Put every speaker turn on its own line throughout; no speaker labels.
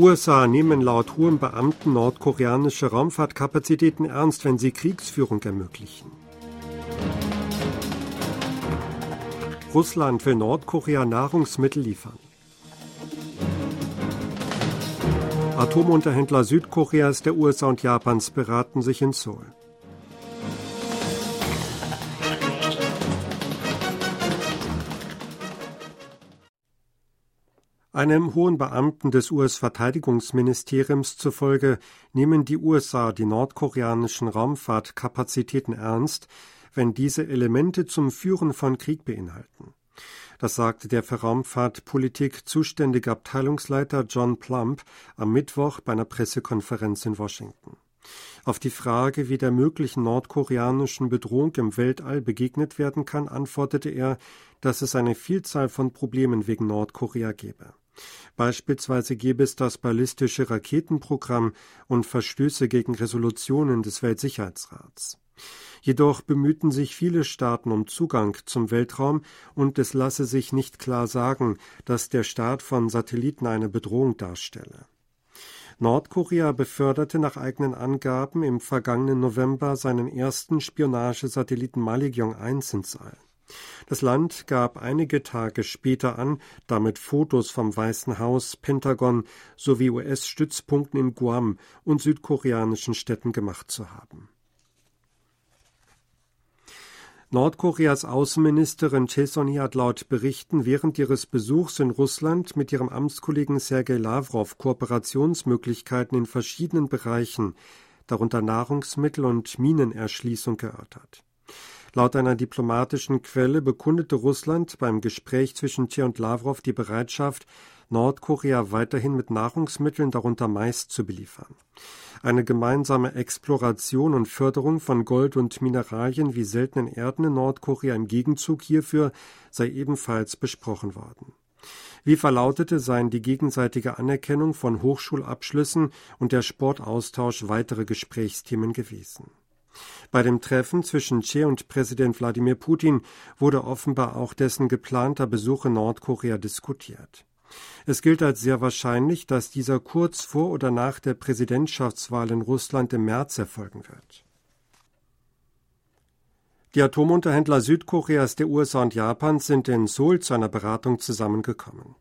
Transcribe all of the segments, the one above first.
USA nehmen laut hohen Beamten nordkoreanische Raumfahrtkapazitäten ernst, wenn sie Kriegsführung ermöglichen. Russland will Nordkorea Nahrungsmittel liefern. Atomunterhändler Südkoreas, der USA und Japans beraten sich in Seoul. Einem hohen Beamten des US-Verteidigungsministeriums zufolge nehmen die USA die nordkoreanischen Raumfahrtkapazitäten ernst, wenn diese Elemente zum Führen von Krieg beinhalten. Das sagte der für Raumfahrtpolitik zuständige Abteilungsleiter John Plump am Mittwoch bei einer Pressekonferenz in Washington. Auf die Frage, wie der möglichen nordkoreanischen Bedrohung im Weltall begegnet werden kann, antwortete er, dass es eine Vielzahl von Problemen wegen Nordkorea gebe. Beispielsweise gäbe es das ballistische Raketenprogramm und Verstöße gegen Resolutionen des Weltsicherheitsrats. Jedoch bemühten sich viele Staaten um Zugang zum Weltraum und es lasse sich nicht klar sagen, dass der Start von Satelliten eine Bedrohung darstelle. Nordkorea beförderte nach eigenen Angaben im vergangenen November seinen ersten Spionagesatelliten Maligyong 1 ins All. Das Land gab einige Tage später an, damit Fotos vom Weißen Haus, Pentagon sowie US-Stützpunkten in Guam und südkoreanischen Städten gemacht zu haben. Nordkoreas Außenministerin Chesoni hat laut Berichten während ihres Besuchs in Russland mit ihrem Amtskollegen Sergei Lavrov Kooperationsmöglichkeiten in verschiedenen Bereichen, darunter Nahrungsmittel und Minenerschließung erörtert. Laut einer diplomatischen Quelle bekundete Russland beim Gespräch zwischen Che und Lavrov die Bereitschaft, Nordkorea weiterhin mit Nahrungsmitteln, darunter Mais, zu beliefern. Eine gemeinsame Exploration und Förderung von Gold und Mineralien wie seltenen Erden in Nordkorea im Gegenzug hierfür sei ebenfalls besprochen worden. Wie verlautete, seien die gegenseitige Anerkennung von Hochschulabschlüssen und der Sportaustausch weitere Gesprächsthemen gewesen. Bei dem Treffen zwischen Che und Präsident Wladimir Putin wurde offenbar auch dessen geplanter Besuch in Nordkorea diskutiert. Es gilt als sehr wahrscheinlich, dass dieser kurz vor oder nach der Präsidentschaftswahl in Russland im März erfolgen wird. Die Atomunterhändler Südkoreas, der USA und Japans sind in Seoul zu einer Beratung zusammengekommen.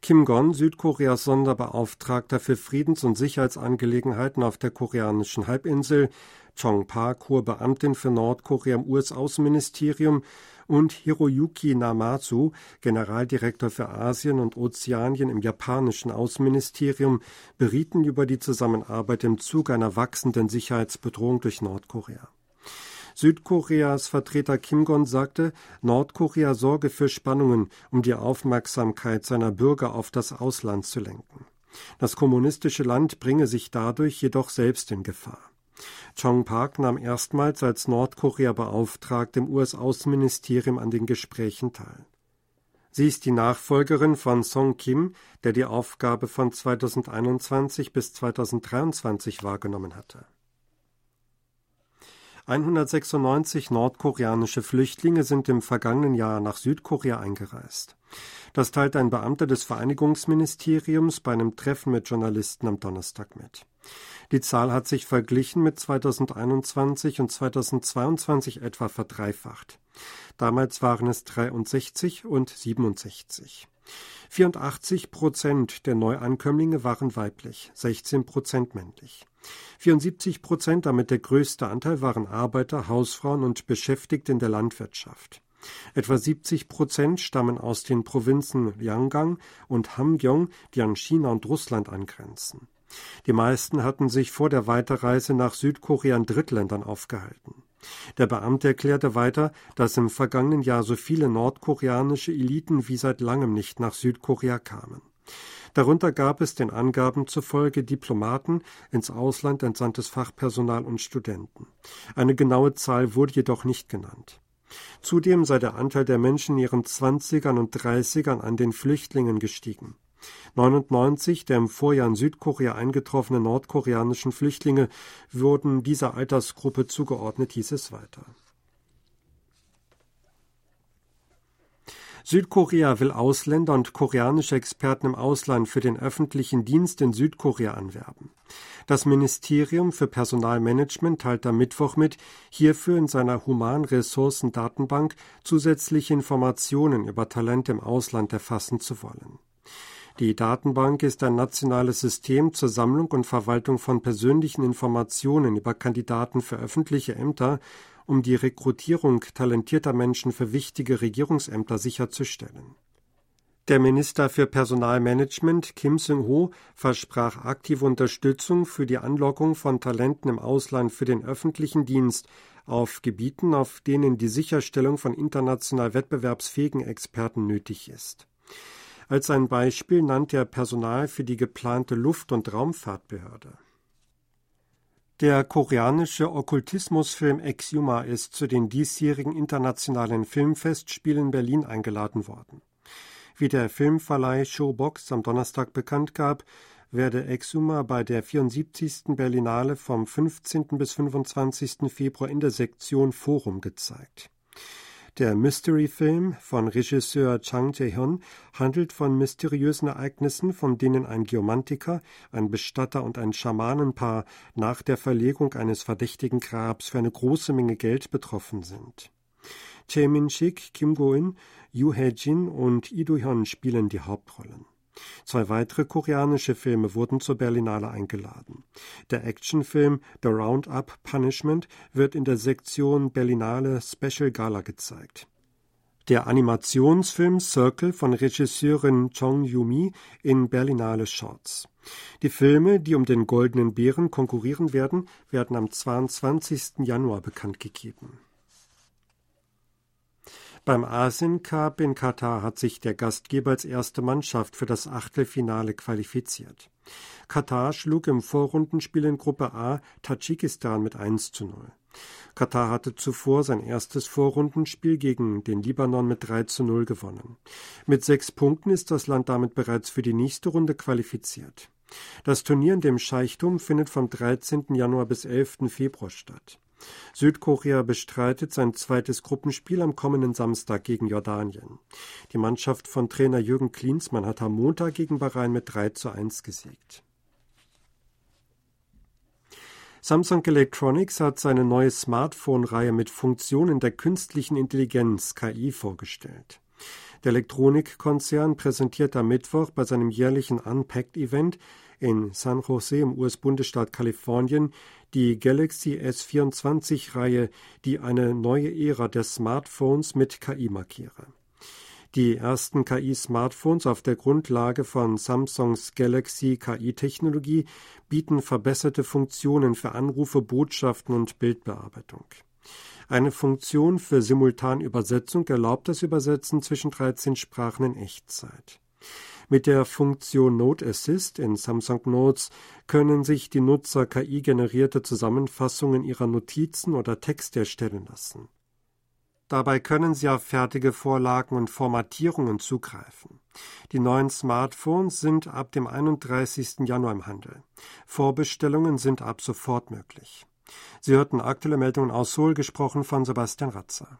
Kim Gon, Südkoreas Sonderbeauftragter für Friedens- und Sicherheitsangelegenheiten auf der koreanischen Halbinsel, Chong Park, hohe Beamtin für Nordkorea im US-Außenministerium und Hiroyuki Namazu, Generaldirektor für Asien und Ozeanien im japanischen Außenministerium, berieten über die Zusammenarbeit im Zuge einer wachsenden Sicherheitsbedrohung durch Nordkorea. Südkoreas Vertreter Kim Gon sagte, Nordkorea sorge für Spannungen, um die Aufmerksamkeit seiner Bürger auf das Ausland zu lenken. Das kommunistische Land bringe sich dadurch jedoch selbst in Gefahr. Chong Park nahm erstmals als Nordkorea-Beauftragte im US-Außenministerium an den Gesprächen teil. Sie ist die Nachfolgerin von Song Kim, der die Aufgabe von 2021 bis 2023 wahrgenommen hatte. 196 nordkoreanische Flüchtlinge sind im vergangenen Jahr nach Südkorea eingereist. Das teilt ein Beamter des Vereinigungsministeriums bei einem Treffen mit Journalisten am Donnerstag mit. Die Zahl hat sich verglichen mit 2021 und 2022 etwa verdreifacht. Damals waren es 63 und 67. 84 Prozent der Neuankömmlinge waren weiblich, 16 Prozent männlich. 74 Prozent, damit der größte Anteil, waren Arbeiter, Hausfrauen und Beschäftigte in der Landwirtschaft. Etwa 70 Prozent stammen aus den Provinzen Liangang und Hamgyong, die an China und Russland angrenzen. Die meisten hatten sich vor der Weiterreise nach Südkorea in Drittländern aufgehalten. Der Beamte erklärte weiter, dass im vergangenen Jahr so viele nordkoreanische Eliten wie seit langem nicht nach Südkorea kamen. Darunter gab es den Angaben zufolge Diplomaten, ins Ausland entsandtes Fachpersonal und Studenten. Eine genaue Zahl wurde jedoch nicht genannt. Zudem sei der Anteil der Menschen in ihren Zwanzigern und Dreißigern an den Flüchtlingen gestiegen. 99 der im Vorjahr in Südkorea eingetroffenen nordkoreanischen Flüchtlinge wurden dieser Altersgruppe zugeordnet, hieß es weiter. Südkorea will Ausländer und koreanische Experten im Ausland für den öffentlichen Dienst in Südkorea anwerben. Das Ministerium für Personalmanagement teilt am Mittwoch mit, hierfür in seiner Humanressourcendatenbank zusätzliche Informationen über Talente im Ausland erfassen zu wollen. Die Datenbank ist ein nationales System zur Sammlung und Verwaltung von persönlichen Informationen über Kandidaten für öffentliche Ämter, um die Rekrutierung talentierter Menschen für wichtige Regierungsämter sicherzustellen. Der Minister für Personalmanagement Kim Seung-ho versprach aktive Unterstützung für die Anlockung von Talenten im Ausland für den öffentlichen Dienst auf Gebieten, auf denen die Sicherstellung von international wettbewerbsfähigen Experten nötig ist. Als ein Beispiel nannte er Personal für die geplante Luft- und Raumfahrtbehörde. Der koreanische Okkultismusfilm Exuma ist zu den diesjährigen internationalen Filmfestspielen Berlin eingeladen worden. Wie der Filmverleih Showbox am Donnerstag bekannt gab, werde Exuma bei der 74. Berlinale vom 15. bis 25. Februar in der Sektion Forum gezeigt. Der Mystery-Film von Regisseur Chang Jae-hyun handelt von mysteriösen Ereignissen, von denen ein Geomantiker, ein Bestatter und ein Schamanenpaar nach der Verlegung eines verdächtigen Grabs für eine große Menge Geld betroffen sind. Chae Min-sik, Kim Go-in, Yoo Hae-jin und Lee Do-hyun spielen die Hauptrollen. Zwei weitere koreanische Filme wurden zur Berlinale eingeladen. Der Actionfilm The Roundup Punishment wird in der Sektion Berlinale Special Gala gezeigt. Der Animationsfilm Circle von Regisseurin Chong Yumi in Berlinale Shorts. Die Filme, die um den Goldenen Bären konkurrieren werden, werden am 22. Januar bekannt gegeben. Beim Asien Cup in Katar hat sich der Gastgeber als erste Mannschaft für das Achtelfinale qualifiziert. Katar schlug im Vorrundenspiel in Gruppe A Tadschikistan mit 1 zu 0. Katar hatte zuvor sein erstes Vorrundenspiel gegen den Libanon mit 3 zu 0 gewonnen. Mit sechs Punkten ist das Land damit bereits für die nächste Runde qualifiziert. Das Turnier in dem Scheichtum findet vom 13. Januar bis 11. Februar statt. Südkorea bestreitet sein zweites Gruppenspiel am kommenden Samstag gegen Jordanien. Die Mannschaft von Trainer Jürgen Klinsmann hat am Montag gegen Bahrain mit 3 zu 1 gesiegt. Samsung Electronics hat seine neue Smartphone-Reihe mit Funktionen der künstlichen Intelligenz KI vorgestellt. Der Elektronikkonzern präsentiert am Mittwoch bei seinem jährlichen Unpacked-Event in San Jose im US-Bundesstaat Kalifornien die Galaxy S24-Reihe, die eine neue Ära der Smartphones mit KI markiere. Die ersten KI-Smartphones auf der Grundlage von Samsungs Galaxy KI-Technologie bieten verbesserte Funktionen für Anrufe, Botschaften und Bildbearbeitung. Eine Funktion für Simultanübersetzung erlaubt das Übersetzen zwischen 13 Sprachen in Echtzeit. Mit der Funktion Note Assist in Samsung Notes können sich die Nutzer KI-generierte Zusammenfassungen ihrer Notizen oder Texte erstellen lassen. Dabei können Sie auf fertige Vorlagen und Formatierungen zugreifen. Die neuen Smartphones sind ab dem 31. Januar im Handel. Vorbestellungen sind ab sofort möglich. Sie hörten aktuelle Meldungen aus Seoul, gesprochen von Sebastian Ratzer.